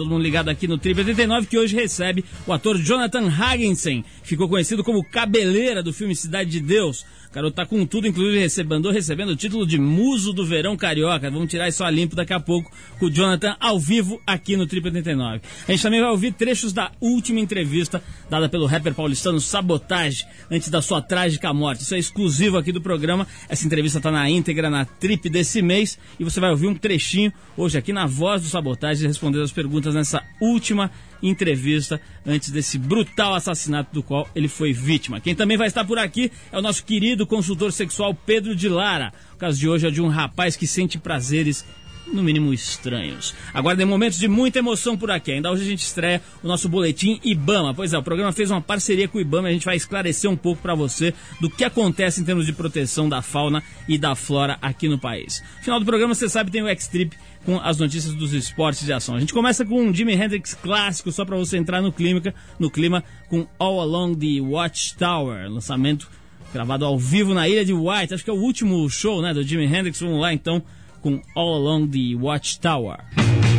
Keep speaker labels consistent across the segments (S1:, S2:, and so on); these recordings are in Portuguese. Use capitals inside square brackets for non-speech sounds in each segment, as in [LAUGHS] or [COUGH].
S1: Todo mundo ligado aqui no Trip 89 que hoje recebe o ator Jonathan Hagensen, ficou conhecido como cabeleira do filme Cidade de Deus. O garoto tá com tudo, inclusive recebendo, recebendo o título de Muso do Verão Carioca. Vamos tirar isso a limpo daqui a pouco com o Jonathan ao vivo aqui no Trip 89. A gente também vai ouvir trechos da última entrevista dada pelo rapper paulistano Sabotage antes da sua trágica morte. Isso é exclusivo aqui do programa. Essa entrevista tá na íntegra na Trip desse mês e você vai ouvir um trechinho hoje aqui na voz do Sabotage respondendo as perguntas nessa última entrevista antes desse brutal assassinato do qual ele foi vítima. Quem também vai estar por aqui é o nosso querido consultor sexual Pedro de Lara. O caso de hoje é de um rapaz que sente prazeres no mínimo estranhos. Aguardem momentos de muita emoção por aqui. Ainda hoje a gente estreia o nosso boletim IBAMA. Pois é, o programa fez uma parceria com o IBAMA e a gente vai esclarecer um pouco para você do que acontece em termos de proteção da fauna e da flora aqui no país. No final do programa, você sabe, tem o X-Trip com as notícias dos esportes de ação. A gente começa com um Jimi Hendrix clássico, só para você entrar no clima, no clima com All Along the Watchtower, lançamento gravado ao vivo na Ilha de White. Acho que é o último show né, do Jimi Hendrix. Vamos lá então com All Along the Watchtower.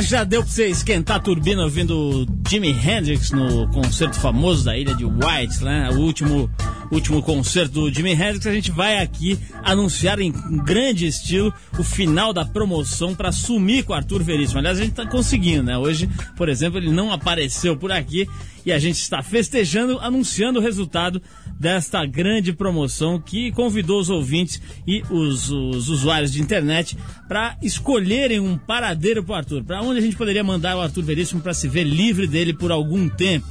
S1: Já deu pra você esquentar a turbina ouvindo Jimi Hendrix no concerto famoso da ilha de White, né? O último, último concerto do Jimi Hendrix. A gente vai aqui anunciar em grande estilo o final da promoção para sumir com o Arthur Veríssimo. Aliás, a gente tá conseguindo, né? Hoje, por exemplo, ele não apareceu por aqui e a gente está festejando, anunciando o resultado desta grande promoção que convidou os ouvintes e os, os usuários de internet para escolherem um paradeiro para o Arthur. Para onde a gente poderia mandar o Arthur Veríssimo para se ver livre dele por algum tempo.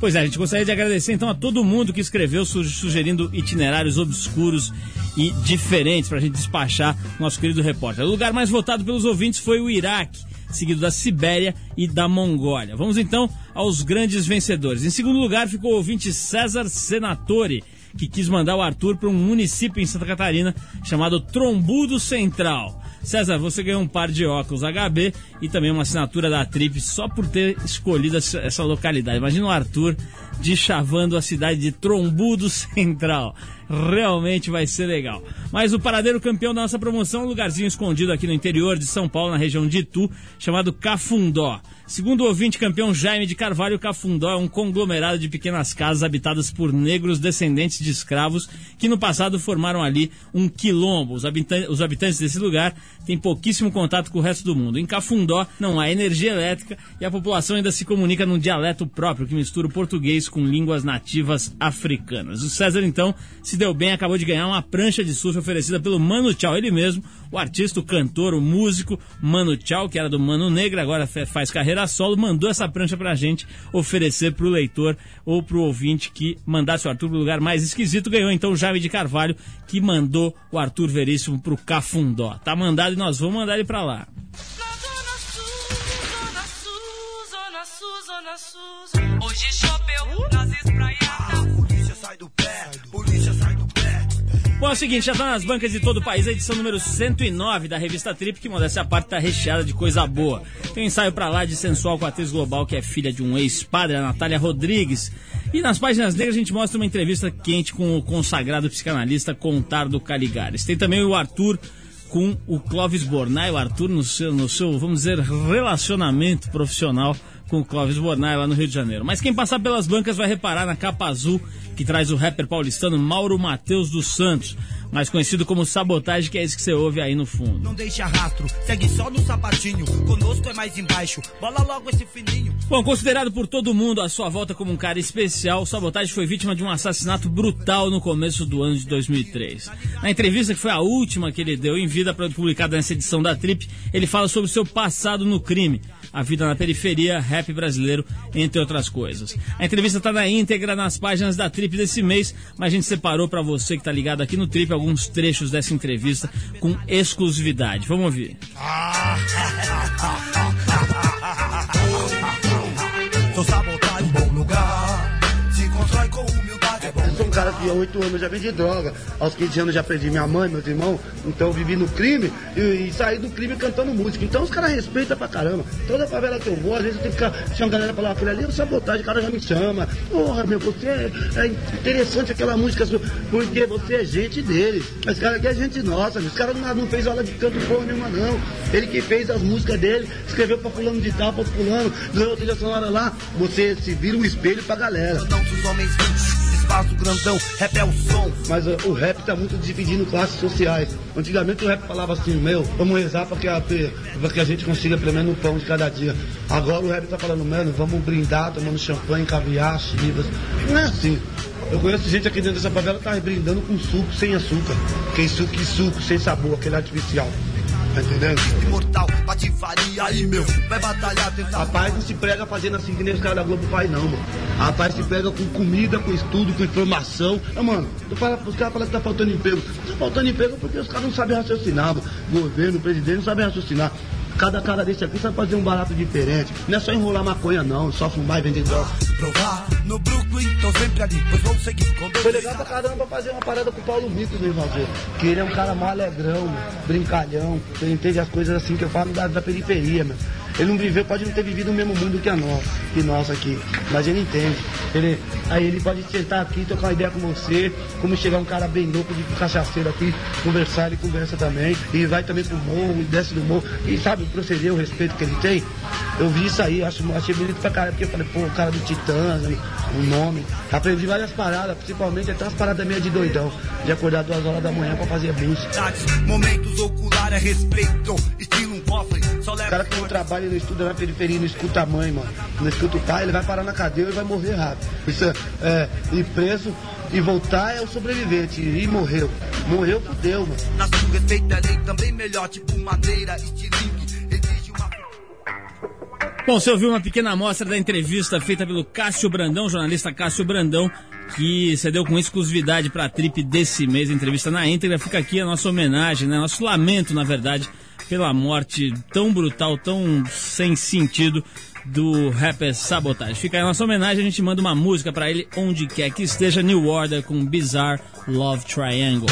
S1: Pois é, a gente gostaria de agradecer então a todo mundo que escreveu sugerindo itinerários obscuros e diferentes para a gente despachar nosso querido repórter. O lugar mais votado pelos ouvintes foi o Iraque seguido da Sibéria e da Mongólia. Vamos então aos grandes vencedores. Em segundo lugar ficou o ouvinte César Senatore, que quis mandar o Arthur para um município em Santa Catarina chamado Trombudo Central. César, você ganhou um par de óculos HB e também uma assinatura da Trip só por ter escolhido essa localidade. Imagina o Arthur de chavando a cidade de Trombudo Central. Realmente vai ser legal. Mas o paradeiro campeão da nossa promoção é um lugarzinho escondido aqui no interior de São Paulo, na região de Itu, chamado Cafundó. Segundo o ouvinte campeão Jaime de Carvalho, Cafundó é um conglomerado de pequenas casas habitadas por negros descendentes de escravos que no passado formaram ali um quilombo. Os habitantes, os habitantes desse lugar têm pouquíssimo contato com o resto do mundo. Em Cafundó não há energia elétrica e a população ainda se comunica num dialeto próprio que mistura o português com línguas nativas africanas. O César então se deu bem, acabou de ganhar uma prancha de surf oferecida pelo Mano Tchau, ele mesmo, o artista, o cantor, o músico Mano Tchau, que era do Mano Negra, agora faz carreira carreira solo, mandou essa prancha pra gente oferecer pro leitor ou pro ouvinte que mandasse o Arthur pro lugar mais esquisito. Ganhou então o Jaime de Carvalho, que mandou o Arthur Veríssimo pro Cafundó. Tá mandado e nós vamos mandar ele pra lá. Hoje choveu nas espraiadas. Polícia sai do pé, polícia sai do pé. Bom, é o seguinte, já está nas bancas de todo o país a edição número 109 da revista Trip, que modéstia a parte está recheada de coisa boa. Tem um ensaio para lá de sensual com a atriz global, que é filha de um ex-padre, a Natália Rodrigues. E nas páginas negras a gente mostra uma entrevista quente com o consagrado psicanalista Contardo Caligares. Tem também o Arthur com o Clóvis Bornai, o Arthur no seu, no seu, vamos dizer, relacionamento profissional com o Clóvis Bornai lá no Rio de Janeiro. Mas quem passar pelas bancas vai reparar na capa azul que traz o rapper paulistano Mauro Mateus dos Santos, mais conhecido como Sabotagem, que é esse que você ouve aí no fundo. Não deixa rastro, segue só no sapatinho, conosco é mais embaixo, bola logo esse fininho. Bom, considerado por todo mundo à sua volta como um cara especial, Sabotagem foi vítima de um assassinato brutal no começo do ano de 2003. Na entrevista que foi a última que ele deu em vida, publicada nessa edição da Trip, ele fala sobre seu passado no crime, a vida na periferia, rap brasileiro, entre outras coisas. A entrevista está na íntegra nas páginas da Trip desse mês, mas a gente separou para você que está ligado aqui no Trip alguns trechos dessa entrevista com exclusividade. Vamos ouvir. [LAUGHS]
S2: Sou sabotagem, cara que há oito anos já vendi droga. Aos 15 anos já perdi minha mãe, meus irmãos. Então vivi no crime e, e saí do crime cantando música. Então os caras respeitam pra caramba. Toda favela que eu vou, às vezes eu tenho que ficar. Uma galera falar aquele ali, é sabotagem, o cara já me chama. Porra, meu, você é, é interessante aquela música sua, porque você é gente dele. Esse cara aqui é gente nossa. Esse cara não, não fez aula de canto porra nenhuma, não. Ele que fez as músicas dele, escreveu pra fulano de tal, pra fulano, ganhou trilha sonora lá. Você se vira um espelho pra galera. Não, os homens espaço grandão, rap é o som. Mas uh, o rap tá muito dividindo classes sociais. Antigamente o rap falava assim, meu, vamos rezar para que, a, pra que a gente consiga pelo menos um pão de cada dia. Agora o rap tá falando, mano, vamos brindar, tomando champanhe, caviar, chivas. Não é assim. Eu conheço gente aqui dentro dessa favela que tá brindando com suco sem açúcar. Que suco e suco sem sabor, aquele artificial. Tá entendendo? Imortal, patifaria aí, meu. Vai batalhar, tentar. Rapaz, não se prega fazendo assim que nem os caras da Globo faz, não, mano. Rapaz, se prega com comida, com estudo, com informação. Ah, mano, tu fala, os caras falam que tá faltando emprego. Tá faltando emprego porque os caras não sabem raciocinar, mano. Governo, presidente não sabem raciocinar. Cada cara desse aqui sabe fazer um barato diferente. Não é só enrolar maconha, não. Só fumar e vender droga. Provar no Brooklyn, tô sempre ali, pois vou seguir com Foi legal pra caramba fazer uma parada com o Paulo Vitor, meu irmão. Que ele é um cara mó alegrão, brincalhão. Ele entende as coisas assim que eu falo da, da periferia, meu. Ele não viveu, pode não ter vivido o mesmo mundo que a nós, que nós aqui, mas ele entende. Ele, aí ele pode sentar aqui, trocar uma ideia com você, como chegar um cara bem louco de cachaceiro aqui, conversar, ele conversa também, e vai também pro morro, e desce do morro, e sabe proceder, o respeito que ele tem. Eu vi isso aí, acho, achei bonito pra caralho, porque eu falei, pô, o cara do Titãs, o nome. Aprendi várias paradas, principalmente até umas paradas meio de doidão, de acordar duas horas da manhã pra fazer boost. Momentos oculares, respeito, estilo um cofre. O cara que não trabalha, não estuda na periferia, não escuta a mãe, mano. Não escuta o pai, ele vai parar na cadeia e vai morrer rápido. Isso é, é ir preso e voltar é o sobrevivente. E morreu. Morreu, fudeu, mano. Na sua respeita também melhor, tipo madeira, estilingue.
S1: Bom, você ouviu uma pequena amostra da entrevista feita pelo Cássio Brandão, jornalista Cássio Brandão, que cedeu com exclusividade para a trip desse mês, a entrevista na íntegra. Fica aqui a nossa homenagem, né? nosso lamento, na verdade, pela morte tão brutal, tão sem sentido do rapper Sabotage. Fica aí a nossa homenagem, a gente manda uma música para ele onde quer que esteja, New Order com Bizarre Love Triangle.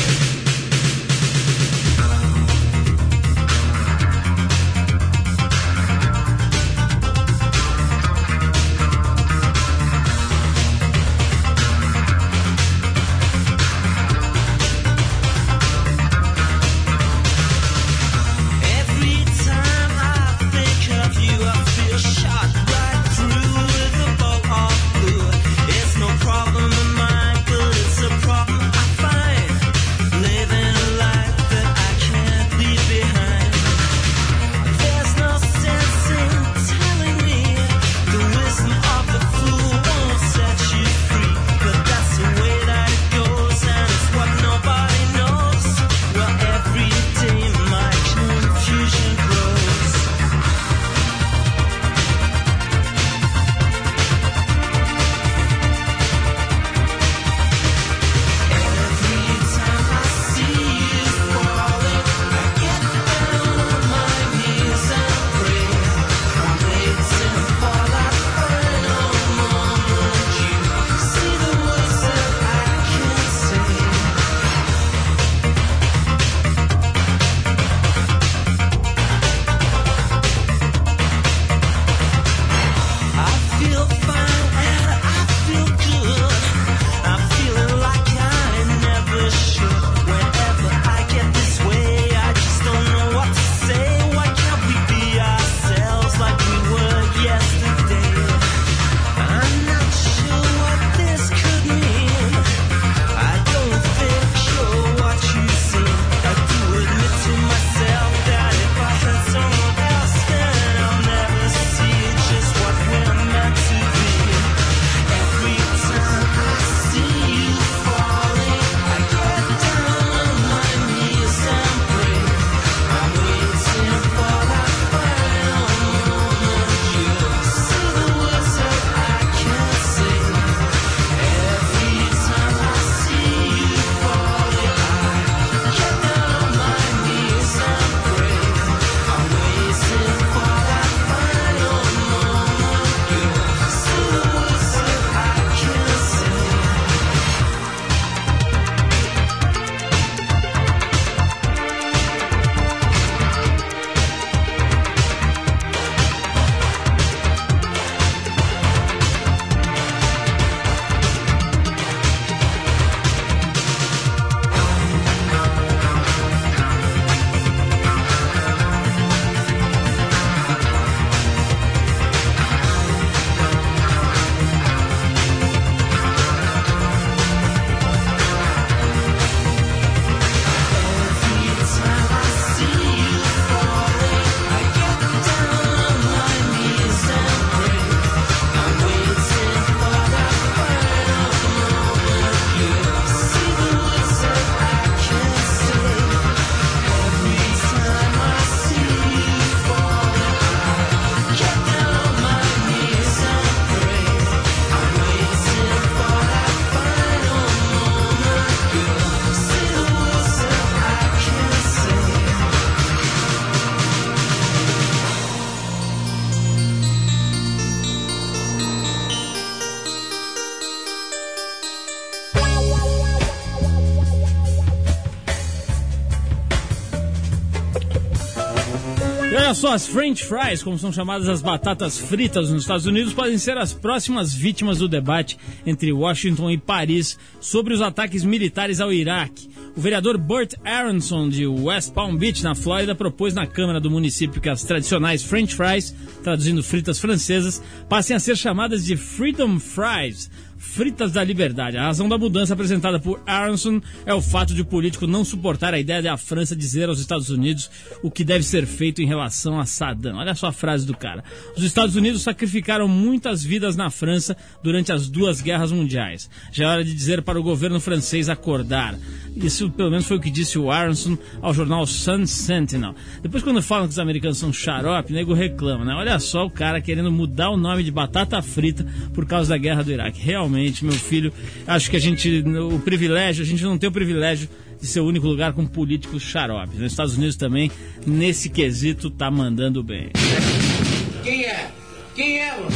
S1: Só, as French fries, como são chamadas as batatas fritas nos Estados Unidos, podem ser as próximas vítimas do debate entre Washington e Paris sobre os ataques militares ao Iraque. O vereador Burt Aronson, de West Palm Beach, na Flórida, propôs na Câmara do município que as tradicionais French fries, traduzindo fritas francesas, passem a ser chamadas de Freedom Fries Fritas da Liberdade. A razão da mudança apresentada por Aronson é o fato de o político não suportar a ideia de a França dizer aos Estados Unidos o que deve ser feito em relação a Saddam. Olha só a frase do cara. Os Estados Unidos sacrificaram muitas vidas na França durante as duas guerras mundiais. Já é hora de dizer para o governo francês acordar. Isso, pelo menos, foi o que disse o Aronson ao jornal Sun Sentinel. Depois, quando falam que os americanos são xarope, nego reclama, né? Olha só o cara querendo mudar o nome de batata frita por causa da guerra do Iraque. Realmente, meu filho, acho que a gente, o privilégio, a gente não tem o privilégio de ser o único lugar com políticos xaropes. Nos Estados Unidos também, nesse quesito, tá mandando bem.
S3: Quem é? Quem é, mano?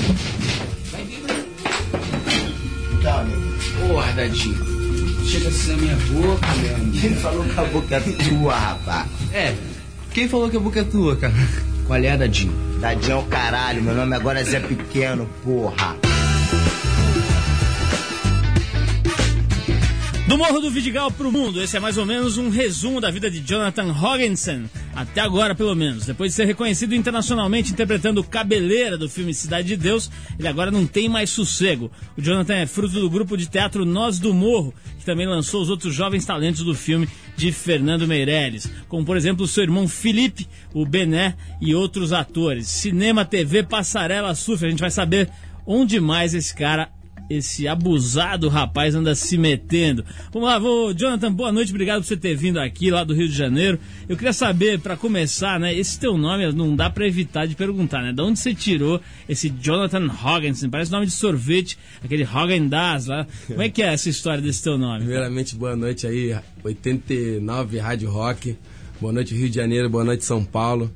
S3: Vai vir.
S2: Tá,
S3: Porra, Dadinho. Chega assim na minha boca, meu
S2: Quem falou que a boca é tua, rapaz?
S3: É, quem falou que a boca é tua, cara? Qual é, Dadinho?
S2: Dadinho é o caralho, meu nome agora é Zé Pequeno, porra.
S1: Do Morro do Vidigal pro mundo, esse é mais ou menos um resumo da vida de Jonathan Hogginson, até agora pelo menos. Depois de ser reconhecido internacionalmente interpretando o Cabeleira do filme Cidade de Deus, ele agora não tem mais sossego. O Jonathan é fruto do grupo de teatro Nós do Morro, que também lançou os outros jovens talentos do filme de Fernando Meirelles, como por exemplo o seu irmão Felipe, o Bené e outros atores. Cinema, TV, Passarela, Surf, a gente vai saber onde mais esse cara esse abusado rapaz anda se metendo. Vamos lá, vou, Jonathan, boa noite, obrigado por você ter vindo aqui lá do Rio de Janeiro. Eu queria saber, para começar, né, esse teu nome não dá para evitar de perguntar, né? De onde você tirou esse Jonathan Hogginson? Parece nome de sorvete, aquele Haagen Dazs lá. Como é que é essa história desse teu nome?
S4: Primeiramente, boa noite aí, 89 Rádio Rock. Boa noite Rio de Janeiro, boa noite São Paulo.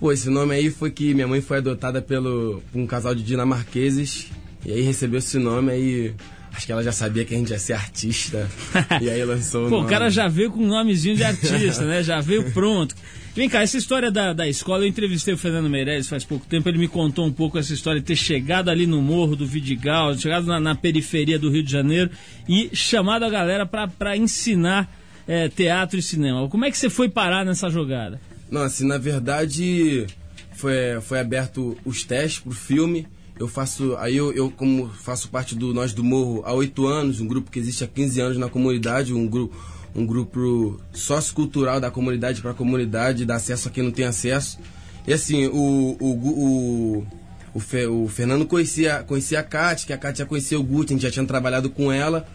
S4: Pô, esse nome aí foi que minha mãe foi adotada pelo por um casal de dinamarqueses e aí recebeu esse nome aí. Acho que ela já sabia que a gente ia ser artista. [LAUGHS] e aí lançou o
S1: Pô, o cara já veio com um nomezinho de artista, né? Já veio pronto. Vem cá, essa história da, da escola, eu entrevistei o Fernando Meirelles faz pouco tempo, ele me contou um pouco essa história de ter chegado ali no morro do Vidigal, chegado na, na periferia do Rio de Janeiro e chamado a galera para ensinar é, teatro e cinema. Como é que você foi parar nessa jogada?
S4: Não, assim, na verdade, foi, foi aberto os testes pro filme. Eu faço, aí eu, eu como faço parte do Nós do Morro há oito anos, um grupo que existe há 15 anos na comunidade, um grupo, um grupo sociocultural da comunidade para a comunidade, dá acesso a quem não tem acesso. E assim, o, o, o, o, Fe, o Fernando conhecia, conhecia a Kátia, que a Kátia conhecia o Guti, a gente já tinha trabalhado com ela.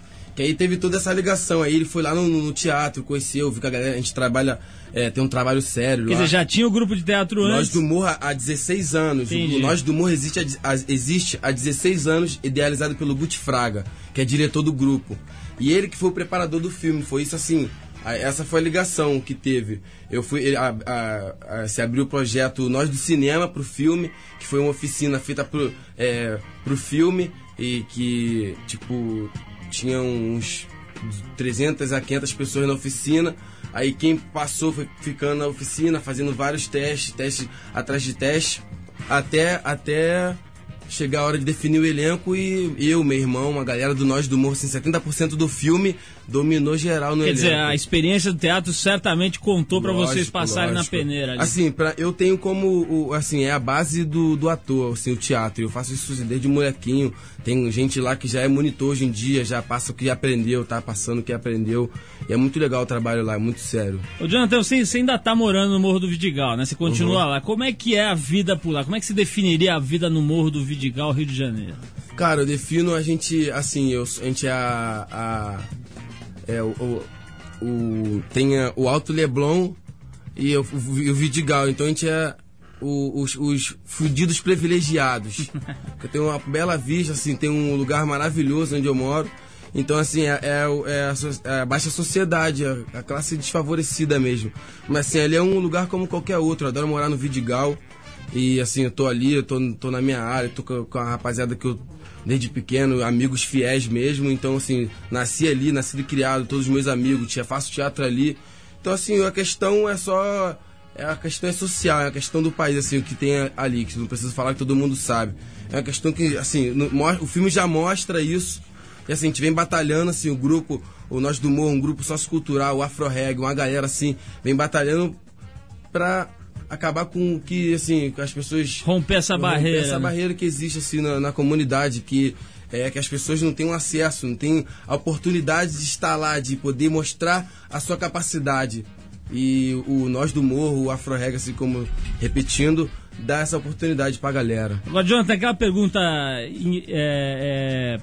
S4: Que aí teve toda essa ligação. Aí ele foi lá no, no teatro, conheceu, viu que a galera, a gente trabalha, é, tem um trabalho sério
S1: Quer
S4: lá.
S1: dizer, já tinha o grupo de teatro
S4: Nós
S1: antes.
S4: do Morro há 16 anos.
S1: Entendi.
S4: O Nós do Morro existe, há- existe há 16 anos, idealizado pelo Guti Fraga, que é diretor do grupo. E ele que foi o preparador do filme. Foi isso assim. Essa foi a ligação que teve. Eu fui. a- a- a- se abriu o projeto Nós do Cinema pro filme, que foi uma oficina feita pro, é, pro filme e que, tipo, tinha uns 300 a 500 pessoas na oficina. Aí quem passou foi ficando na oficina, fazendo vários testes, testes atrás de teste, até, até chegar a hora de definir o elenco e eu, meu irmão, uma galera do Nós do Morro, assim, 70% do filme dominou geral no
S1: Quer
S4: elenco.
S1: dizer, a experiência do teatro certamente contou para vocês passarem
S4: lógico.
S1: na peneira. Ali.
S4: Assim, pra, eu tenho como, o, assim, é a base do, do ator, assim, o teatro. Eu faço isso desde molequinho. Tem gente lá que já é monitor hoje em dia, já passa o que aprendeu, tá passando o que aprendeu. E é muito legal o trabalho lá, é muito sério.
S1: Ô, Jonathan, você, você ainda tá morando no Morro do Vidigal, né? Você continua
S4: Uhum.
S1: lá. Como é que é a vida por lá? Como é que se definiria a vida no Morro do Vidigal, Rio de Janeiro?
S4: Cara, eu defino a gente, assim, eu, a gente é a. a é, o, o, o- o Alto Leblon e o, o, o Vidigal, então a gente é os, os fudidos privilegiados. [LAUGHS] Eu tenho uma bela vista, assim, tem um lugar maravilhoso onde eu moro. Então, assim, é, é, é a, é a baixa sociedade, a, a classe desfavorecida mesmo. Mas, assim, ali é um lugar como qualquer outro. Eu adoro morar no Vidigal. E, assim, eu tô ali, eu tô, tô na minha área, tô com, com a rapaziada que eu, desde pequeno, amigos fiéis mesmo. Então, assim, nasci ali, nascido e criado, todos os meus amigos, tinha, faço teatro ali. Então, assim, a questão é só é a questão é social, é a questão do país, assim, o que tem ali, que não precisa falar que todo mundo sabe. É uma questão que, assim, no, o filme já mostra isso. E assim, a gente vem batalhando, assim, o grupo, o Nós do Morro, um grupo sociocultural, o Afro Reg, uma galera, assim, vem batalhando pra acabar com que, assim, as pessoas...
S1: Romper essa
S4: romper
S1: barreira.
S4: essa
S1: né?
S4: barreira que existe, assim, na, na comunidade, que é que as pessoas não têm um acesso, não têm a oportunidade de estar lá, de poder mostrar a sua capacidade. E o Nós do Morro, o Afro Reg, assim como repetindo, dá essa oportunidade pra galera.
S1: Agora, Jonathan, aquela pergunta. é, é,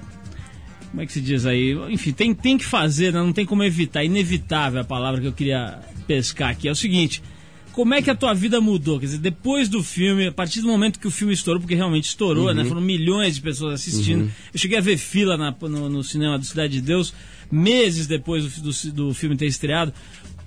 S1: como é que se diz aí? Enfim, tem, tem que fazer, né? não tem como evitar. Inevitável a palavra que eu queria pescar aqui. É o seguinte. Como é que a tua vida mudou? Quer dizer, depois do filme, a partir do momento que o filme estourou, porque realmente estourou, né? Foram milhões de pessoas assistindo. Eu cheguei a ver fila na- no, no cinema do Cidade de Deus, meses depois do, do, do filme ter estreado.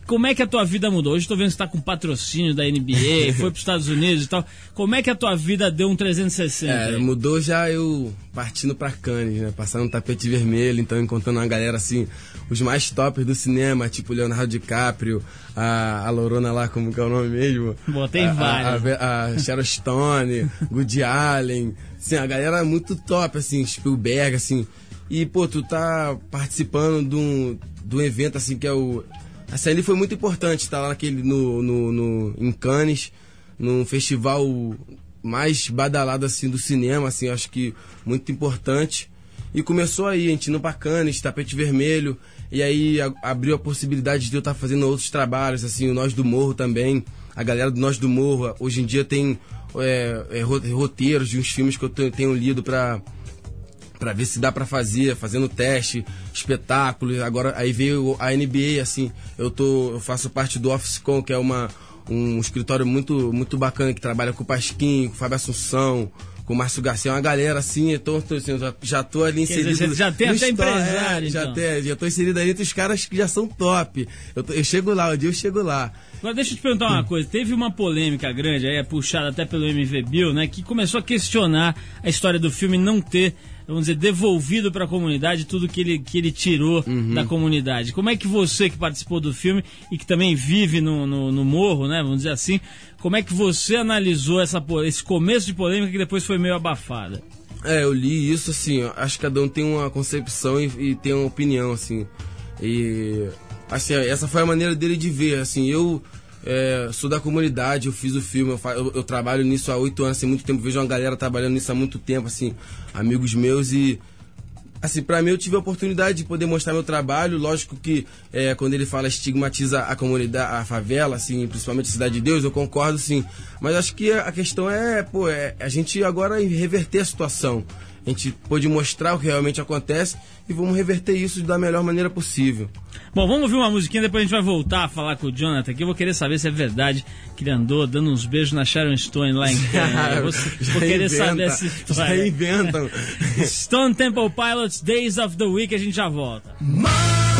S1: Como é que a tua vida mudou? Hoje eu tô vendo que você tá com patrocínio da NBA, [LAUGHS] foi pros Estados Unidos e tal. Como é que a tua vida deu um 360?
S4: É, mudou já eu partindo pra Cannes, né? Passando no tapete vermelho, então encontrando uma galera assim, os mais tops do cinema, tipo Leonardo DiCaprio, a, a Lorona lá, como que é o nome mesmo?
S1: Bom, tem
S4: a,
S1: várias.
S4: A, a, Sharon Stone, [LAUGHS] Woody Allen, assim, a galera é muito top, assim, Spielberg, assim. E, pô, tu tá participando de um, de um evento, assim, que é o... Assim, ali foi muito importante estar lá naquele, no, no, no, em Cannes, num festival mais badalado assim do cinema, assim, acho que muito importante. E começou aí, a gente indo pra Cannes, tapete vermelho, e aí a- abriu a possibilidade de eu estar fazendo outros trabalhos, assim, o Nós do Morro também. A galera do Nós do Morro, hoje em dia tem é, é, ro- roteiros de uns filmes que eu te- tenho lido pra, pra ver se dá pra fazer, fazendo teste, espetáculos. Agora aí veio a NBA, assim, eu tô, eu faço parte do OfficeCon, que é uma um escritório muito muito bacana que trabalha com o Pasquim, com o Fábio Assunção, com o Márcio Garcia, uma galera assim, tô, assim, já, já tô ali
S1: dizer,
S4: inserido.
S1: você já tem até empresário,
S4: é, já
S1: então.
S4: tem, já tô inserido ali entre os caras que já são top. Eu, tô- eu chego lá, um dia eu chego lá.
S1: Agora deixa eu te perguntar uma coisa. Teve uma polêmica grande, aí é puxada até pelo MV Bill, né? Que começou a questionar a história do filme não ter, vamos dizer, devolvido para a comunidade tudo que ele, que ele tirou da comunidade. Como é que você que participou do filme e que também vive no, no, no morro, né? Vamos dizer assim, como é que você analisou essa, esse começo de polêmica que depois foi meio abafada?
S4: É, eu li isso, assim, acho que cada um tem uma concepção e, e tem uma opinião, assim. E, assim, essa foi a maneira dele de ver, assim, eu é, sou da comunidade, eu fiz o filme, eu, fa- eu- eu trabalho nisso há oito anos, assim, muito tempo, vejo uma galera trabalhando nisso há muito tempo, assim, amigos meus e... Assim, pra mim eu tive a oportunidade de poder mostrar meu trabalho. Lógico que é, quando ele fala estigmatiza a comunidade, a favela, assim, principalmente a Cidade de Deus, eu concordo sim. Mas acho que a questão é, pô, é a gente agora reverter a situação. A gente pôde mostrar o que realmente acontece e vamos reverter isso da melhor maneira possível.
S1: Bom, vamos ouvir uma musiquinha, depois a gente vai voltar a falar com o Jonathan aqui. Eu vou querer saber se é verdade que ele andou dando uns beijos na Sharon Stone lá em [LAUGHS] Cannes. Eu vou,
S4: Já
S1: vou querer
S4: inventa,
S1: saber essa
S4: Já
S1: história.
S4: inventam. [LAUGHS]
S1: Stone Temple Pilots, Days of the Week, a gente já volta.
S5: More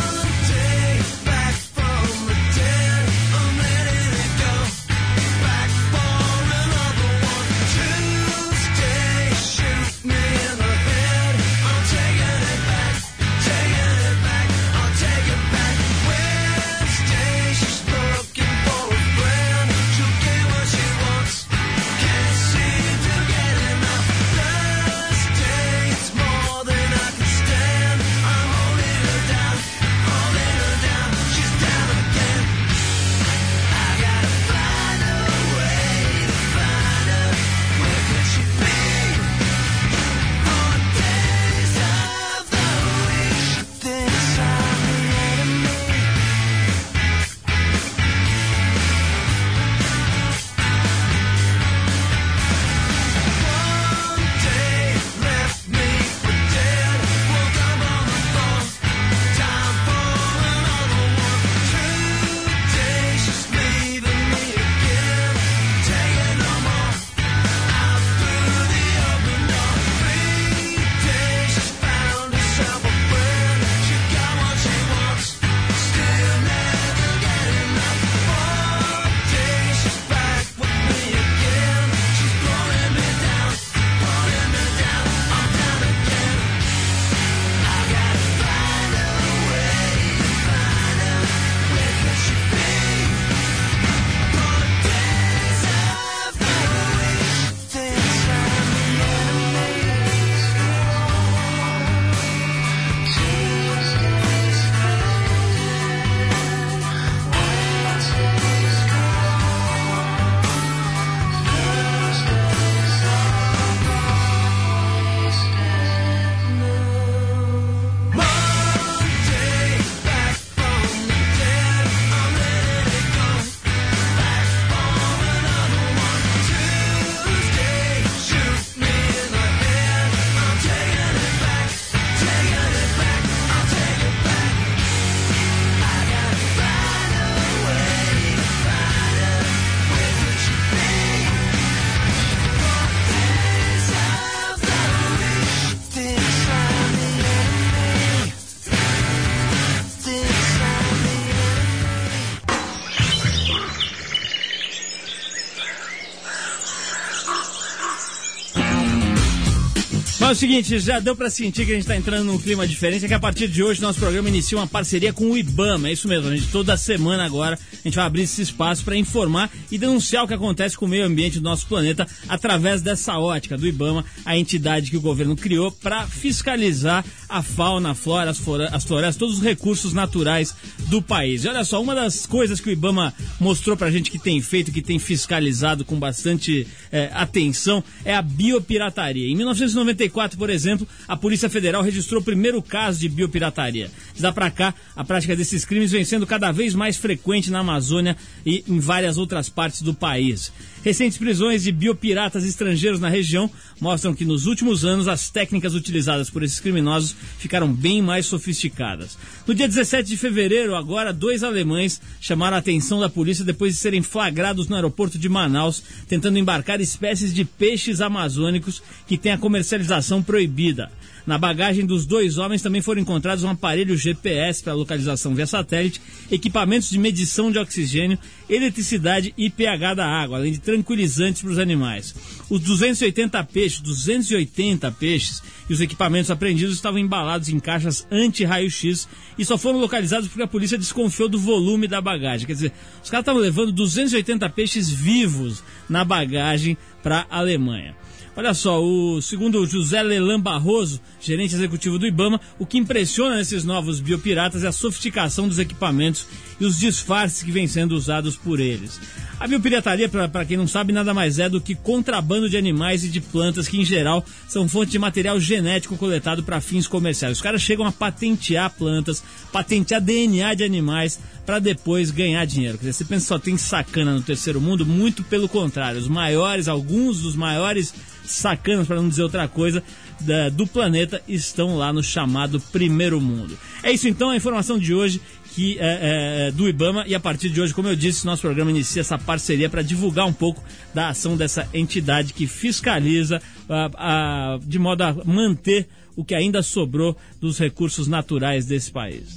S1: o seguinte, já deu para sentir que a gente está entrando num clima diferente, é que a partir de hoje nosso programa inicia uma parceria com o IBAMA, é isso mesmo, a gente toda semana agora a gente vai abrir esse espaço para informar e denunciar o que acontece com o meio ambiente do nosso planeta através dessa ótica do IBAMA, a entidade que o governo criou para fiscalizar a fauna, a flora, as, as florestas, todos os recursos naturais do país. E olha só, uma das coisas que o IBAMA mostrou para a gente que tem feito, que tem fiscalizado com bastante é, atenção, é a biopirataria. Em 1994, por exemplo, a Polícia Federal registrou o primeiro caso de biopirataria. De lá para cá, a prática desses crimes vem sendo cada vez mais frequente na Amazônia e em várias outras partes do país. Recentes prisões de biopiratas estrangeiros na região mostram que nos últimos anos as técnicas utilizadas por esses criminosos ficaram bem mais sofisticadas. No dia 17 de fevereiro, agora, dois alemães chamaram a atenção da polícia depois de serem flagrados no aeroporto de Manaus, tentando embarcar espécies de peixes amazônicos que têm a comercialização proibida. Na bagagem dos dois homens também foram encontrados um aparelho GPS para localização via satélite, equipamentos de medição de oxigênio, eletricidade e pH da água, além de tranquilizantes para os animais. Os 280 peixes, 280 peixes e os equipamentos apreendidos estavam embalados em caixas anti-raio-x e só foram localizados porque a polícia desconfiou do volume da bagagem. Quer dizer, os caras estavam levando 280 peixes vivos na bagagem para a Alemanha. Olha só, o segundo José Lelan Barroso, gerente executivo do IBAMA, o que impressiona nesses novos biopiratas é a sofisticação dos equipamentos e os disfarces que vêm sendo usados por eles. A biopirataria, para quem não sabe, nada mais é do que contrabando de animais e de plantas que, em geral, são fonte de material genético coletado para fins comerciais. Os caras chegam a patentear plantas, patentear DNA de animais para depois ganhar dinheiro. Quer dizer, você pensa só tem sacana no terceiro mundo? Muito pelo contrário. Os maiores, alguns dos maiores sacanas, para não dizer outra coisa, da, do planeta estão lá no chamado primeiro mundo. É isso então, a informação de hoje que é, é, do IBAMA e a partir de hoje, como eu disse, nosso programa inicia essa parceria para divulgar um pouco da ação dessa entidade que fiscaliza a, a, de modo a manter o que ainda sobrou dos recursos naturais desse país.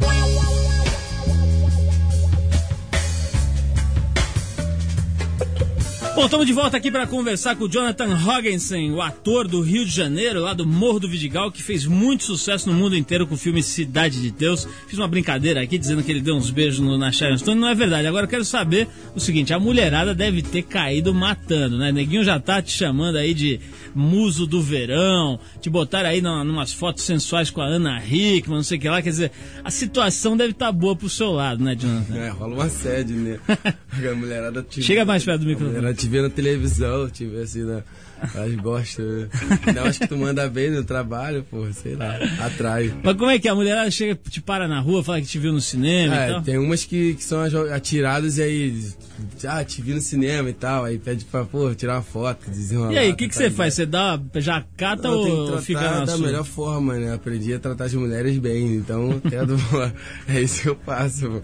S1: Bom, estamos de volta aqui para conversar com o Jonathan Hoggensen, o ator do Rio de Janeiro, lá do Morro do Vidigal, que fez muito sucesso no mundo inteiro com o filme Cidade de Deus. Fiz uma brincadeira aqui dizendo que ele deu uns beijos no, na Sharon Stone, não é verdade. Agora eu quero saber o seguinte: a mulherada deve ter caído matando, né? Neguinho já tá te chamando aí de muso do verão, te botaram aí numa, numas fotos sensuais com a Ana Hickman, não sei o que lá. Quer dizer, a situação deve estar tá boa pro seu lado, né, Jonathan?
S4: É, rola uma sede, né? [LAUGHS] a mulherada te...
S1: Chega mais perto do microfone
S4: te vê na televisão, te vê assim, na, elas gostam. Não, acho que tu manda bem no trabalho, pô, sei lá, atrai.
S1: Mas como é que é? a mulherada chega, te para na rua, fala que te viu no cinema é, e tal?
S4: tem umas que, que são atiradas e aí, ah, te vi no cinema e tal, aí pede pra, pô, tirar uma foto, desenrolar.
S1: E aí, o que, que você faz? Você dá, já cata Não, ou
S4: tratar
S1: fica na
S4: da sua? melhor forma, né? Aprendi a tratar as mulheres bem, então [LAUGHS] tendo, é isso que eu pô.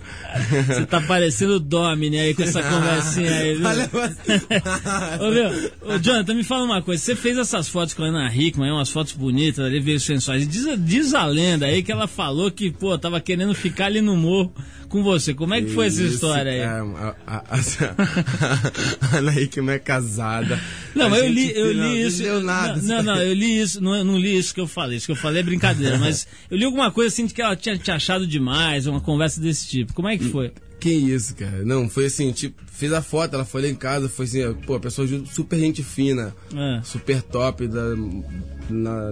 S1: Você tá parecendo o Domini aí com essa [LAUGHS] conversinha aí, viu? Olha, [LAUGHS] Ô, meu, ô, Jonathan, me fala uma coisa, você fez essas fotos com a Ana Hickman, umas fotos bonitas ali, veio sensuais. Diz, diz a lenda aí que ela falou que, pô, tava querendo ficar ali no morro com você. Como é que foi essa história aí?
S4: a, a, a, a Ana Hickman é casada.
S1: Não, eu li, eu li isso.
S4: Não, nada,
S1: não, não, eu li isso, não, não li isso que eu falei. Isso que eu falei é brincadeira, [LAUGHS] mas eu li alguma coisa assim de que ela tinha te achado demais, uma conversa desse tipo. Como é que foi?
S4: Que isso, cara. Não, foi assim, tipo, fez a foto, ela foi lá em casa, foi assim, pô, pessoa super gente fina, é. super top, da, na,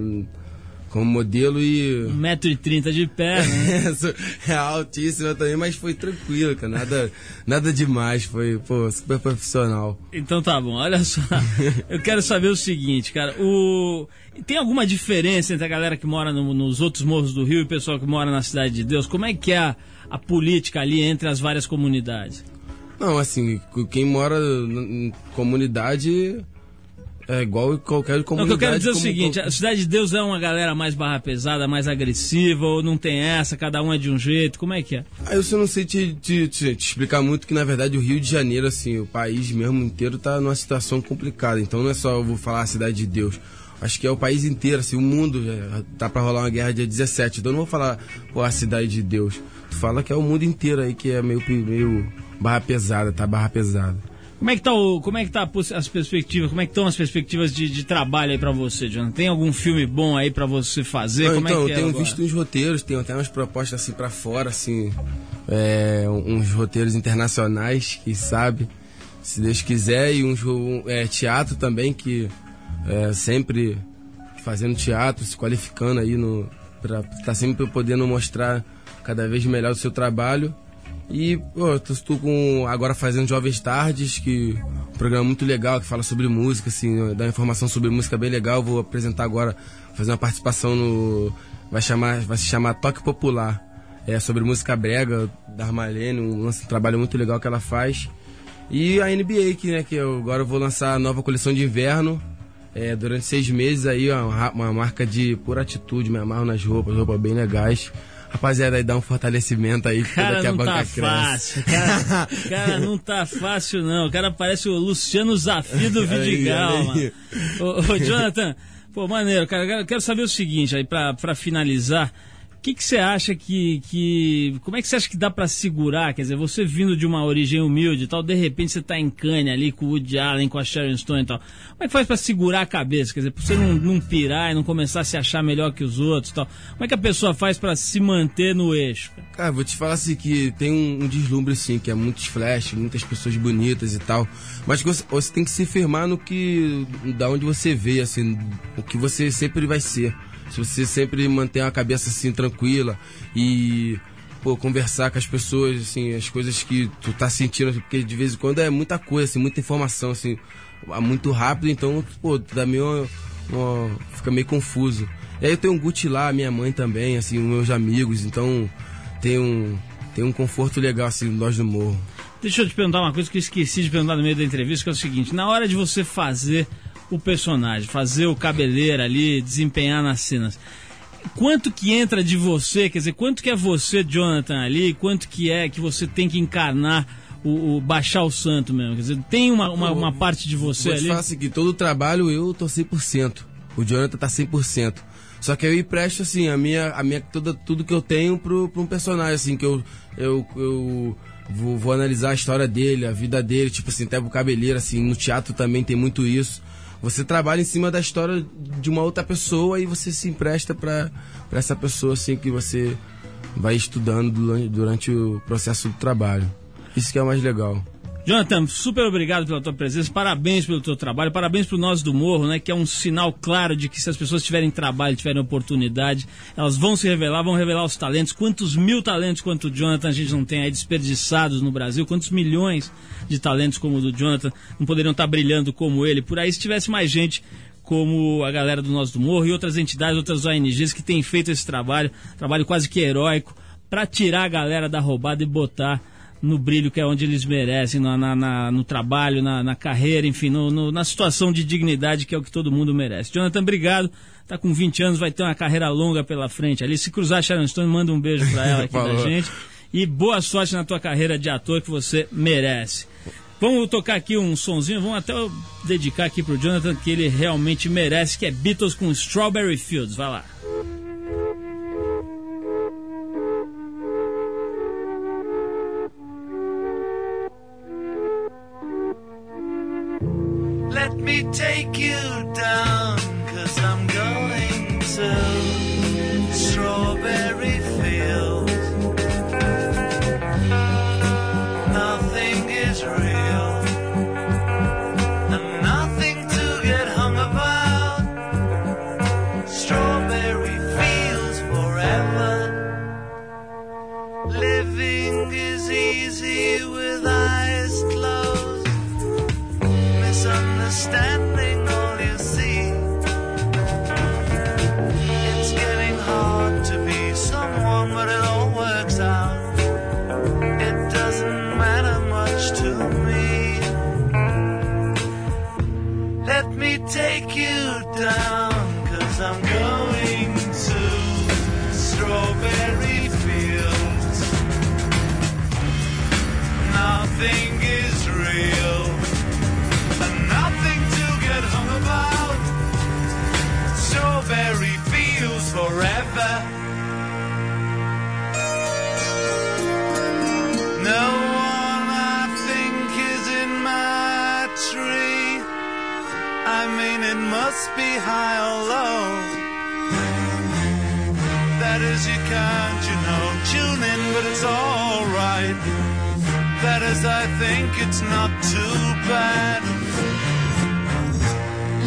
S4: como modelo e.
S1: 1,30m de pé, né? [LAUGHS]
S4: é altíssima também, mas foi tranquilo, cara. Nada, nada demais, foi, pô, super profissional.
S1: Então tá bom, olha só. [LAUGHS] Eu quero saber o seguinte, cara. O... Tem alguma diferença entre a galera que mora no, nos outros morros do Rio e o pessoal que mora na Cidade de Deus? Como é que é a, a política ali entre as várias comunidades?
S4: Não, assim, quem mora em comunidade é igual qualquer comunidade. Não,
S1: eu quero dizer é o seguinte: a Cidade de Deus é uma galera mais barra pesada, mais agressiva, ou não tem essa, cada um é de um jeito, como é que é?
S4: Ah, eu só não sei te, te, te, te, explicar muito que, na verdade, o Rio de Janeiro, assim, o país mesmo inteiro tá numa situação complicada. Então não é só eu vou falar a Cidade de Deus. Acho que é o país inteiro, assim, o mundo já tá para rolar uma guerra dia 17. Então eu não vou falar, pô, a Cidade de Deus. Tu fala que é o mundo inteiro aí que é meio, meio barra pesada, tá barra pesada.
S1: Como é que tá o, como é que tá as perspectivas? Como é que estão as perspectivas de, de trabalho aí para você, Jonathan? Tem algum filme bom aí para você fazer?
S4: Não,
S1: como
S4: então,
S1: é que
S4: eu
S1: é
S4: tenho
S1: agora?
S4: visto uns roteiros, tenho até umas propostas assim para fora, assim, é, uns roteiros internacionais, que sabe, se Deus quiser, e uns um, é, teatro também que é, sempre fazendo teatro, se qualificando aí no para estar tá sempre podendo mostrar cada vez melhor o seu trabalho. E, pô, estou com agora fazendo Jovens Tardes, que um programa muito legal que fala sobre música, assim, dá informação sobre música bem legal. Vou apresentar agora, fazer uma participação no vai chamar, vai se chamar Toque Popular. É sobre música brega da Armalene, um, um trabalho muito legal que ela faz. E a NBA, que, né, que eu agora eu vou lançar a nova coleção de inverno. É, durante seis meses aí, ó, uma marca de pura atitude, me amarro nas roupas, roupas bem legais. Rapaziada, aí dá um fortalecimento aí,
S1: cara,
S4: que a
S1: não
S4: banca
S1: tá
S4: cresce.
S1: fácil. Cara, [LAUGHS] cara, não tá fácil, não. O cara parece o Luciano Zafi do Vidigal, mano. Ô, ô, Jonathan, pô, maneiro, cara. Quero saber o seguinte aí, pra, pra finalizar. O que você acha que, que. Como é que você acha que dá pra segurar? Quer dizer, você vindo de uma origem humilde e tal, de repente você tá em Cannes ali com o Woody Allen, com a Sharon Stone e tal. Como é que faz pra segurar a cabeça? Quer dizer, pra você não, não pirar e não começar a se achar melhor que os outros e tal. Como é que a pessoa faz pra se manter no eixo? cara?
S4: Vou te falar assim que tem um, um deslumbre sim, que é muitos flash, muitas pessoas bonitas e tal. Mas você, você tem que se firmar no que. da onde você veio, assim, o que você sempre vai ser. Se você sempre manter a cabeça assim tranquila e pô, conversar com as pessoas, assim, as coisas que tu tá sentindo, porque de vez em quando é muita coisa, assim, muita informação, assim, muito rápido, então, pô, dá fica meio confuso. E aí eu tenho um Gucci lá, minha mãe também, assim, meus amigos, então tem um, tem um conforto legal, assim, Loja do Morro.
S1: Deixa eu te perguntar uma coisa que eu esqueci de perguntar no meio da entrevista, que é o seguinte: na hora de você fazer o personagem, fazer o cabeleira ali, desempenhar nas cenas, quanto que entra de você, quer dizer, quanto que é você, Jonathan, ali, quanto que é que você tem que encarnar o, o baixar o santo mesmo? Quer dizer, tem uma, uma, uma parte de você
S4: Vou
S1: ali.
S4: falar assim, que todo o trabalho eu tô 100%. O Jonathan tá 100%. Só que eu empresto, assim, a minha, a minha, toda, tudo que eu tenho pro, pro um personagem, assim, que eu, eu, eu vou, vou analisar a história dele, a vida dele, tipo assim, até o cabeleiro, assim, no teatro também tem muito isso. Você trabalha em cima da história de uma outra pessoa e você se empresta pra essa pessoa, assim, que você vai estudando durante, durante o processo do trabalho. Isso que é o mais legal.
S1: Jonathan, super obrigado pela tua presença, parabéns pelo teu trabalho, parabéns pro Nós do Morro, né, que é um sinal claro de que se as pessoas tiverem trabalho, tiverem oportunidade, elas vão se revelar, vão revelar os talentos, quantos mil talentos quanto o Jonathan a gente não tem aí desperdiçados no Brasil, quantos milhões de talentos como o do Jonathan não poderiam estar brilhando como ele, por aí? Se tivesse mais gente como a galera do Nós do Morro e outras entidades, outras ONGs que têm feito esse trabalho, trabalho quase que heróico, para tirar a galera da roubada e botar no brilho que é onde eles merecem, na, na- na- no trabalho, na, na carreira, enfim, no- no- na situação de dignidade que é o que todo mundo merece. Jonathan, obrigado. Tá com 20 anos, vai ter uma carreira longa pela frente ali. Se cruzar Sharon Stone, manda um beijo pra ela [LAUGHS] aqui da gente. E boa sorte na tua carreira de ator que você merece. Vamos tocar aqui um sonzinho, vamos até dedicar aqui pro Jonathan que ele realmente merece, que é Beatles com Strawberry Fields. Vai lá.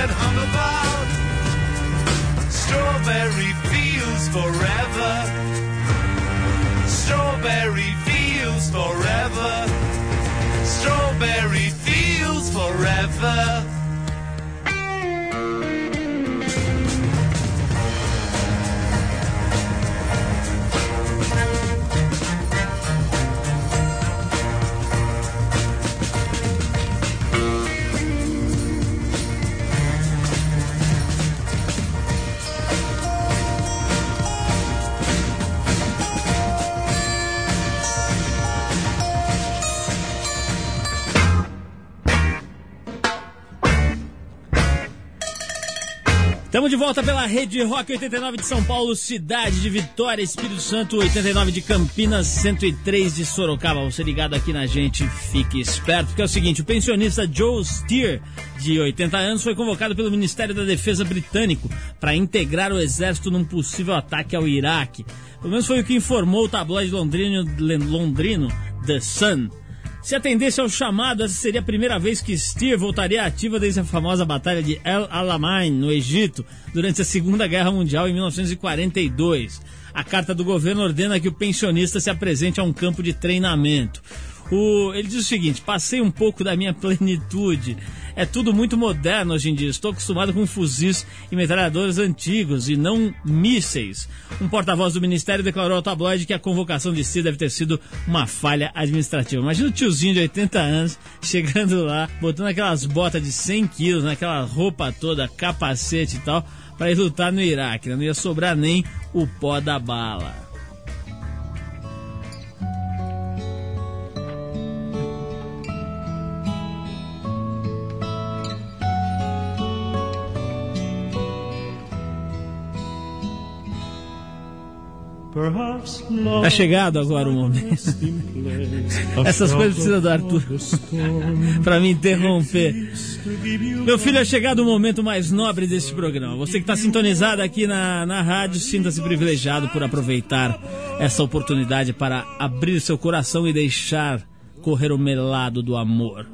S5: get hung about. Strawberry fields forever. Strawberry fields forever. Strawberry fields forever.
S1: Estamos de volta pela Rede Rock 89 de São Paulo, cidade de Vitória, Espírito Santo, 89 de Campinas, 103 de Sorocaba. Você ligado aqui na gente, fique esperto, porque é o seguinte, o pensionista Joe Steer, de 80 anos, foi convocado pelo Ministério da Defesa britânico para integrar o exército num possível ataque ao Iraque. Pelo menos foi o que informou o tabloide londrino, londrino The Sun. Se atendesse ao chamado, essa seria a primeira vez que Steer voltaria ativa desde a famosa Batalha de El Alamein, no Egito, durante a Segunda Guerra Mundial em 1942. A carta do governo ordena que o pensionista se apresente a um campo de treinamento. O, ele diz o seguinte: passei um pouco da minha plenitude. É tudo muito moderno hoje em dia. Estou acostumado com fuzis e metralhadores antigos e não mísseis. Um porta-voz do ministério declarou ao tabloide que a convocação de si deve ter sido uma falha administrativa. Imagina o tiozinho de 80 anos chegando lá, botando aquelas botas de 100 quilos, naquela roupa toda, capacete e tal, para ir lutar no Iraque. Não ia sobrar nem o pó da bala. É chegado agora o momento. [LAUGHS] Essas coisas precisam do Arthur [LAUGHS] para me interromper. Meu filho, é chegado o momento mais nobre deste programa. Você que está sintonizado aqui na, na rádio, sinta-se privilegiado por aproveitar essa oportunidade para abrir seu coração e deixar correr o melado do amor.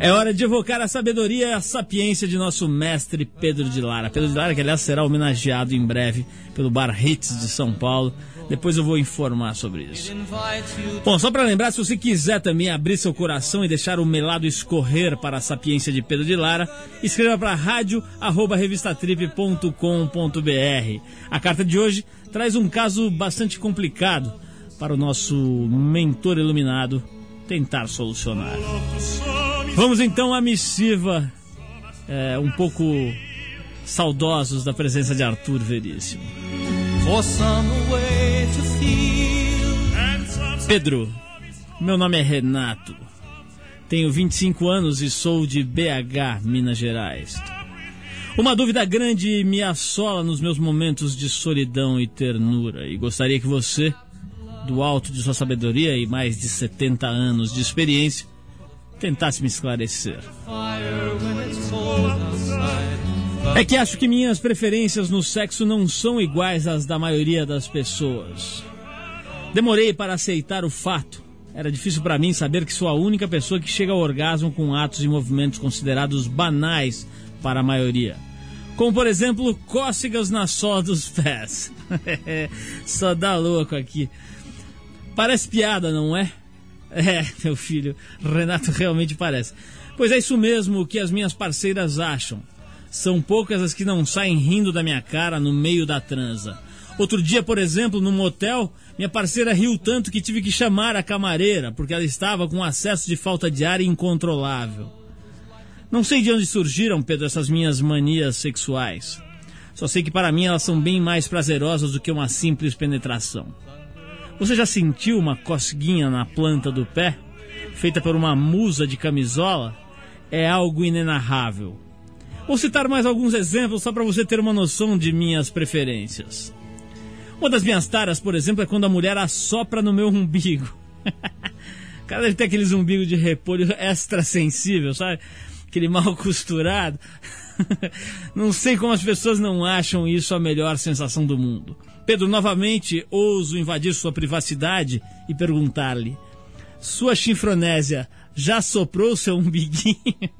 S1: É hora de evocar a sabedoria e a sapiência de nosso mestre Pedro de Lara. Pedro de Lara, que aliás será homenageado em breve pelo Bar Hits de São Paulo. Depois eu vou informar sobre isso. Bom, só para lembrar, se você quiser também abrir seu coração e deixar o melado escorrer para a sapiência de Pedro de Lara, escreva para rádio@revistatrip.com.br. A carta de hoje traz um caso bastante complicado para o nosso mentor iluminado tentar solucionar. Vamos então à missiva, é, um pouco saudosos da presença de Arthur Veríssimo. Pedro, meu nome é Renato. Tenho 25 anos e sou de BH, Minas Gerais. Uma dúvida grande me assola nos meus momentos de solidão e ternura e gostaria que você do alto de sua sabedoria e mais de 70 anos de experiência, tentasse me esclarecer. É que acho que minhas preferências no sexo não são iguais às da maioria das pessoas. Demorei para aceitar o fato. Era difícil para mim saber que sou a única pessoa que chega ao orgasmo com atos e movimentos considerados banais para a maioria. Como, por exemplo, cócegas na sola dos pés. [LAUGHS] Só dá louco aqui. Parece piada, não é? [LAUGHS] É, meu filho, Renato realmente parece. Pois é isso mesmo que as minhas parceiras acham. São poucas as que não saem rindo da minha cara no meio da transa. Outro dia, por exemplo, num motel, minha parceira riu tanto que tive que chamar a camareira, porque ela estava com um acesso de falta de ar incontrolável. Não sei de onde surgiram, Pedro, essas minhas manias sexuais. Só sei que para mim elas são bem mais prazerosas do que uma simples penetração. Você já sentiu uma cosguinha na planta do pé, feita por uma musa de camisola? É algo inenarrável. Vou citar mais alguns exemplos só para você ter uma noção de minhas preferências. Uma das minhas taras, por exemplo, é quando a mulher assopra no meu umbigo. o [LAUGHS] cara deve ter aqueles umbigos de repolho extra sensível, sabe? Aquele mal costurado. [LAUGHS] não sei como as pessoas não acham isso a melhor sensação do mundo. Pedro, novamente ouso invadir sua privacidade e perguntar-lhe: Sua chifronésia já soprou seu umbiguinho? [LAUGHS]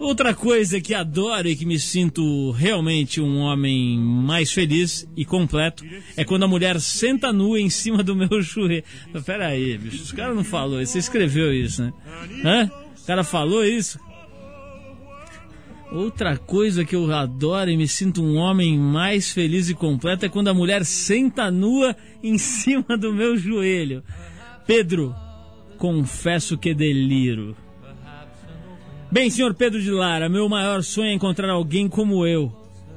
S1: Outra coisa que adoro e que me sinto realmente um homem mais feliz e completo é quando a mulher senta nua em cima do meu [LAUGHS] joelho. Pera aí, bicho, o cara não falou isso, você escreveu isso, né? Hã? O cara falou isso? Outra coisa que eu adoro e me sinto um homem mais feliz e completo é quando a mulher senta nua [LAUGHS] em cima do meu joelho. Pedro, confesso que deliro. Bem, senhor Pedro de Lara, meu maior sonho é encontrar alguém como eu.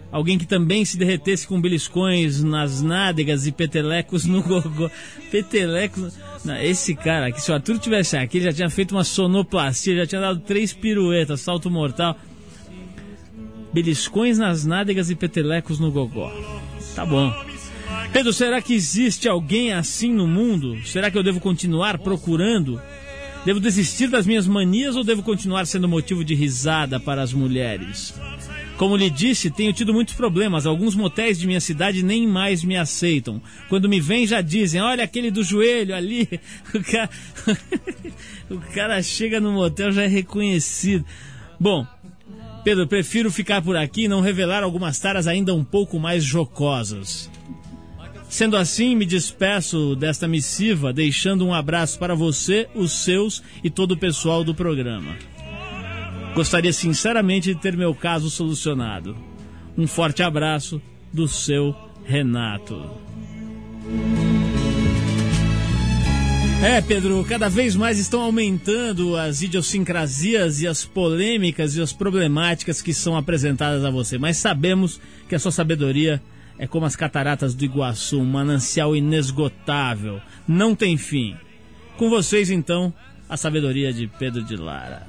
S1: Alguém que também se derretesse com beliscões nas nádegas e petelecos no [LAUGHS] gogó. Petelecos. Não, esse cara aqui, se o Arthur tivesse aqui, ele já tinha feito uma sonoplastia, já tinha dado três piruetas, salto mortal. Beliscões nas nádegas e petelecos no gogó. Tá bom. Pedro, será que existe alguém assim no mundo? Será que eu devo continuar procurando? Devo desistir das minhas manias ou devo continuar sendo motivo de risada para as mulheres? Como lhe disse, tenho tido muitos problemas. Alguns motéis de minha cidade nem mais me aceitam. Quando me vêm, já dizem: Olha aquele do joelho ali. [LAUGHS] O cara, [LAUGHS] o cara chega no motel já é reconhecido. Bom, Pedro, prefiro ficar por aqui e não revelar algumas taras ainda um pouco mais jocosas. Sendo assim, me despeço desta missiva, deixando um abraço para você, os seus e todo o pessoal do programa. Gostaria sinceramente de ter meu caso solucionado. Um forte abraço do seu Renato. É, Pedro, cada vez mais estão aumentando as idiosincrasias e as polêmicas e as problemáticas que são apresentadas a você, mas sabemos que a sua sabedoria é como as cataratas do Iguaçu, um manancial inesgotável, não tem fim. Com vocês, então, a sabedoria de Pedro de Lara.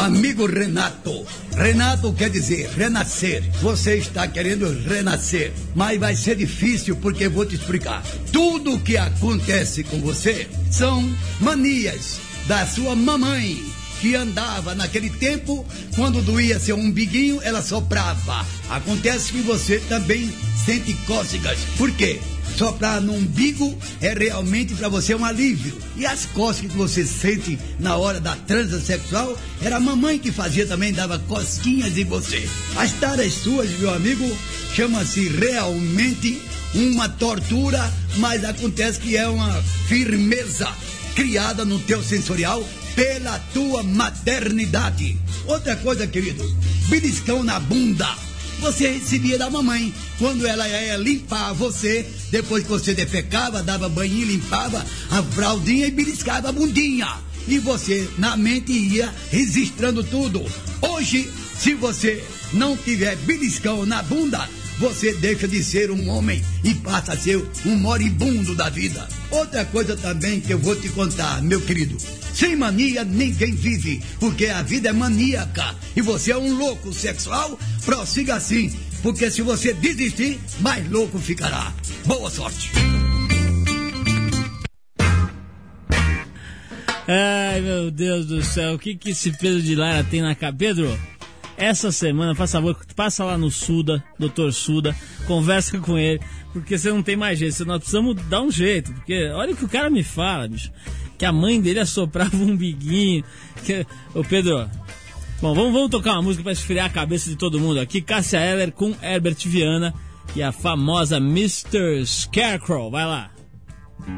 S6: Amigo Renato, Renato quer dizer renascer. Você está querendo renascer, mas vai ser difícil porque vou te explicar. Tudo o que acontece com você são manias da sua mamãe que andava naquele tempo, quando doía seu umbiguinho, ela soprava. Acontece que você também sente cócegas. Por quê? Soprar no umbigo é realmente para você um alívio. E as cócegas que você sente na hora da transa sexual, era a mamãe que fazia também, dava cosquinhas em você. As taras suas, meu amigo, chama-se realmente uma tortura, mas acontece que é uma firmeza criada no teu sensorial pela tua maternidade. Outra coisa, querido, beliscão na bunda. Você recebia da mamãe quando ela ia limpar você, depois que você defecava, dava banho, limpava a fraldinha e beliscava a bundinha. E você, na mente, ia registrando tudo. Hoje, se você não tiver beliscão na bunda, você deixa de ser um homem e passa a ser um moribundo da vida. Outra coisa também que eu vou te contar, meu querido. Sem mania ninguém vive, porque a vida é maníaca. E você é um louco sexual, prossiga assim, porque se você desistir, mais louco ficará. Boa sorte.
S1: Ai, meu Deus do céu, o que, que esse Pedro de Lara tem na cabeça? Pedro, essa semana, por favor, passa lá no Suda, doutor Suda, conversa com ele, porque você não tem mais jeito, nós precisamos dar um jeito, porque olha o que o cara me fala, bicho, que a mãe dele assoprava um biguinho, que, ô Pedro, Bom, vamos, vamos tocar uma música para esfriar a cabeça de todo mundo aqui. Cássia Eller com Herbert Viana e a famosa Mr. Scarecrow. Vai lá.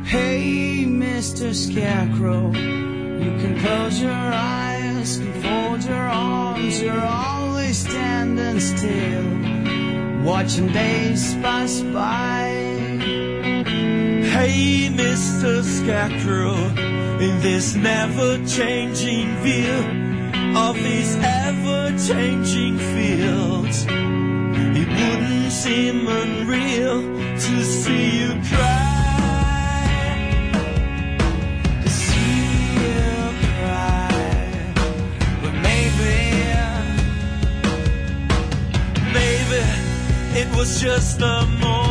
S7: Hey, Mr. Scarecrow, you can close your eyes and fold your arms. You're always standing still, watching days pass by.
S8: Hey, Mr. Scarecrow, in this never changing view of these ever changing fields, it wouldn't seem unreal to see you cry. Was just the morning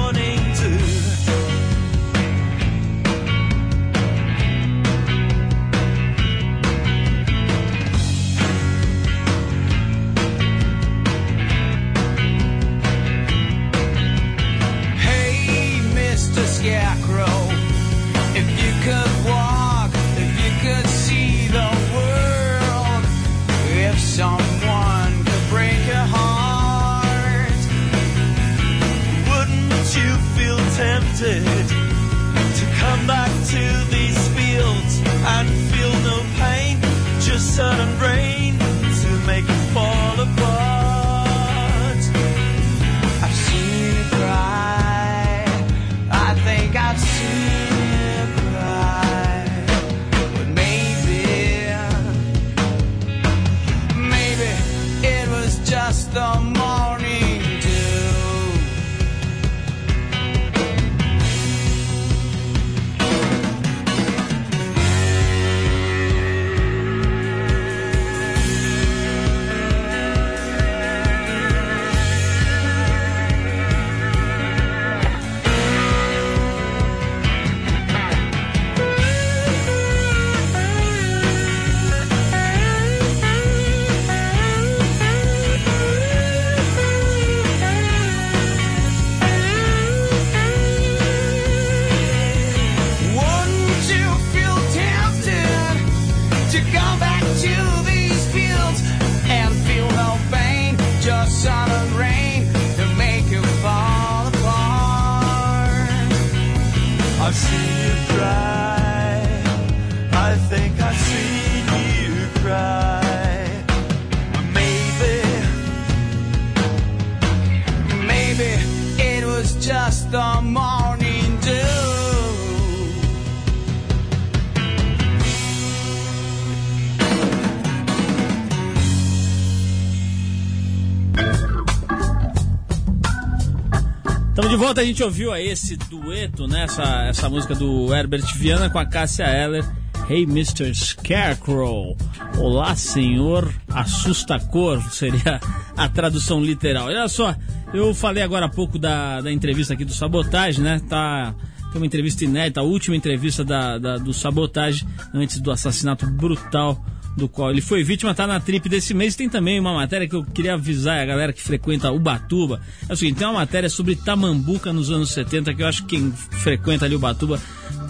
S1: Volta, a gente ouviu aí esse dueto, né? Essa, essa música do Herbert Viana com a Cássia Eller. Hey Mr. Scarecrow. Olá, senhor assusta-cor, [LAUGHS] seria a tradução literal. Olha só, eu falei agora há pouco da, da entrevista aqui do Sabotagem, né? Tá, tem uma entrevista inédita, a última entrevista da, da- do Sabotagem antes do assassinato brutal do qual ele foi vítima, tá na trip desse mês. Tem também uma matéria que eu queria avisar a galera que frequenta Ubatuba. É o seguinte, tem uma matéria sobre Tamambuca nos anos 70, que eu acho que quem frequenta ali Ubatuba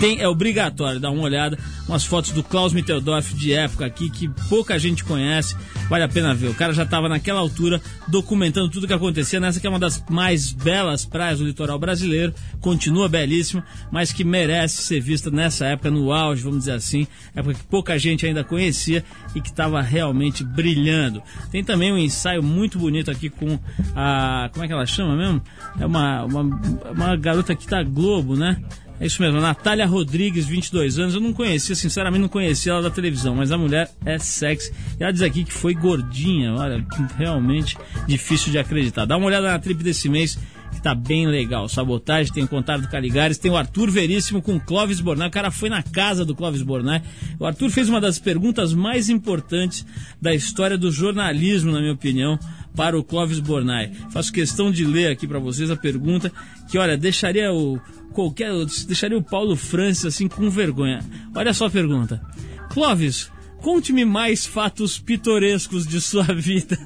S1: tem, é obrigatório dar uma olhada. Umas fotos do Klaus Mitteldorf de época aqui, que pouca gente conhece, vale a pena ver. O cara já estava naquela altura documentando tudo que acontecia nessa que é uma das mais belas praias do litoral brasileiro, continua belíssima, mas que merece ser vista nessa época, no auge, vamos dizer assim, época que pouca gente ainda conhecia e que estava realmente brilhando. Tem também um ensaio muito bonito aqui com a. Como é que ela chama mesmo? É uma, uma, uma garota aqui da Globo, né? É isso mesmo, Natália Rodrigues, 22 anos. Eu não conhecia, sinceramente, não conhecia ela da televisão, mas a mulher é sexy. E ela diz aqui que foi gordinha, olha, realmente difícil de acreditar. Dá uma olhada na trip desse mês, que tá bem legal. Sabotagem, tem o Contato do Caligares, tem o Arthur Veríssimo com o Clóvis Bornai. O cara foi na casa do Clóvis Bornai. O Arthur fez uma das perguntas mais importantes da história do jornalismo, na minha opinião, para o Clóvis Bornai. Faço questão de ler aqui para vocês a pergunta que, olha, deixaria o qualquer deixaria o Paulo Francis assim com vergonha. Olha só a pergunta. Clóvis, Conte-me mais fatos pitorescos de sua [LAUGHS] vida.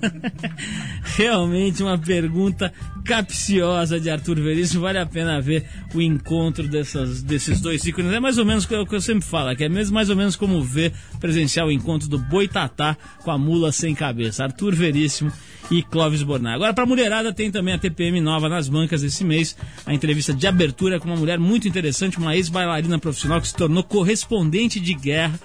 S1: Realmente uma pergunta capciosa de Arthur Veríssimo. Vale a pena ver o encontro dessas, desses dois ícones. É mais ou menos o que eu sempre falo, que é mesmo mais ou menos como ver presenciar o encontro do Boitatá com a mula sem cabeça. Arthur Veríssimo e Clóvis Bornai. Agora, para a mulherada, tem também a TPM nova nas bancas esse mês. A entrevista de abertura com uma mulher muito interessante, uma ex-bailarina profissional que se tornou correspondente de guerra.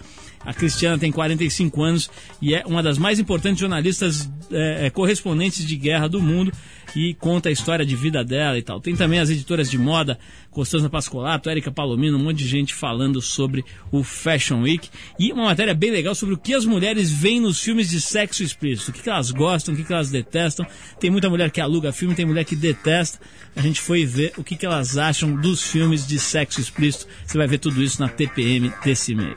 S1: A Cristiana tem 45 anos e é uma das mais importantes jornalistas é, correspondentes de guerra do mundo e conta a história de vida dela e tal. Tem também as editoras de moda, Costanza Pascolato, Érica Palomino, um monte de gente falando sobre o Fashion Week e uma matéria bem legal sobre o que as mulheres veem nos filmes de sexo explícito, o que, que elas gostam, o que, que elas detestam. Tem muita mulher que aluga filme, tem mulher que detesta. A gente foi ver o que, que elas acham dos filmes de sexo explícito. Você vai ver tudo isso na TPM desse mês.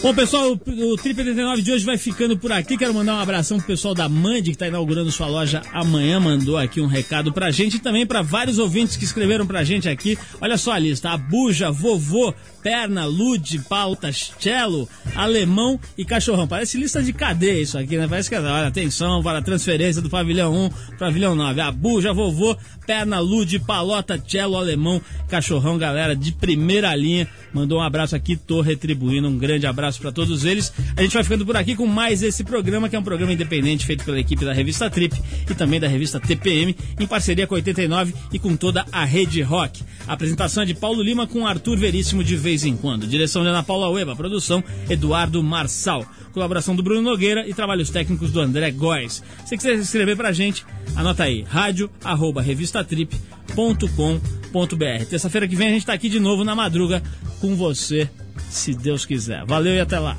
S1: Bom, pessoal, o, o Trip 89 de hoje vai ficando por aqui. Quero mandar um abração pro pessoal da Mand, que está inaugurando sua loja amanhã. Mandou aqui um recado pra gente e também para vários ouvintes que escreveram pra gente aqui. Olha só a lista: Abuja, Vovô, Perna, Lude, Pauta, Cello, Alemão e Cachorrão. Parece lista de cadeia isso aqui, né? Parece que, olha, atenção para a transferência do pavilhão 1 para pavilhão 9. Abuja, Vovô, Perna, Lude, Palota, Cello, Alemão, Cachorrão, galera de primeira linha. Mandou um abraço aqui, tô retribuindo. Um grande abraço para todos eles. A gente vai ficando por aqui com mais esse programa, que é um programa independente feito pela equipe da revista Trip e também da revista TPM, em parceria com 89 e com toda a rede rock. A apresentação é de Paulo Lima com Arthur Veríssimo de vez em quando. Direção de Ana Paula Ueba, produção Eduardo Marçal. Colaboração do Bruno Nogueira e trabalhos técnicos do André Góes. Se quiser escrever pra gente, anota aí, rádio arroba revistatrip.com.br. Terça-feira que vem a gente tá aqui de novo na madruga com você, se Deus quiser. Valeu e até lá.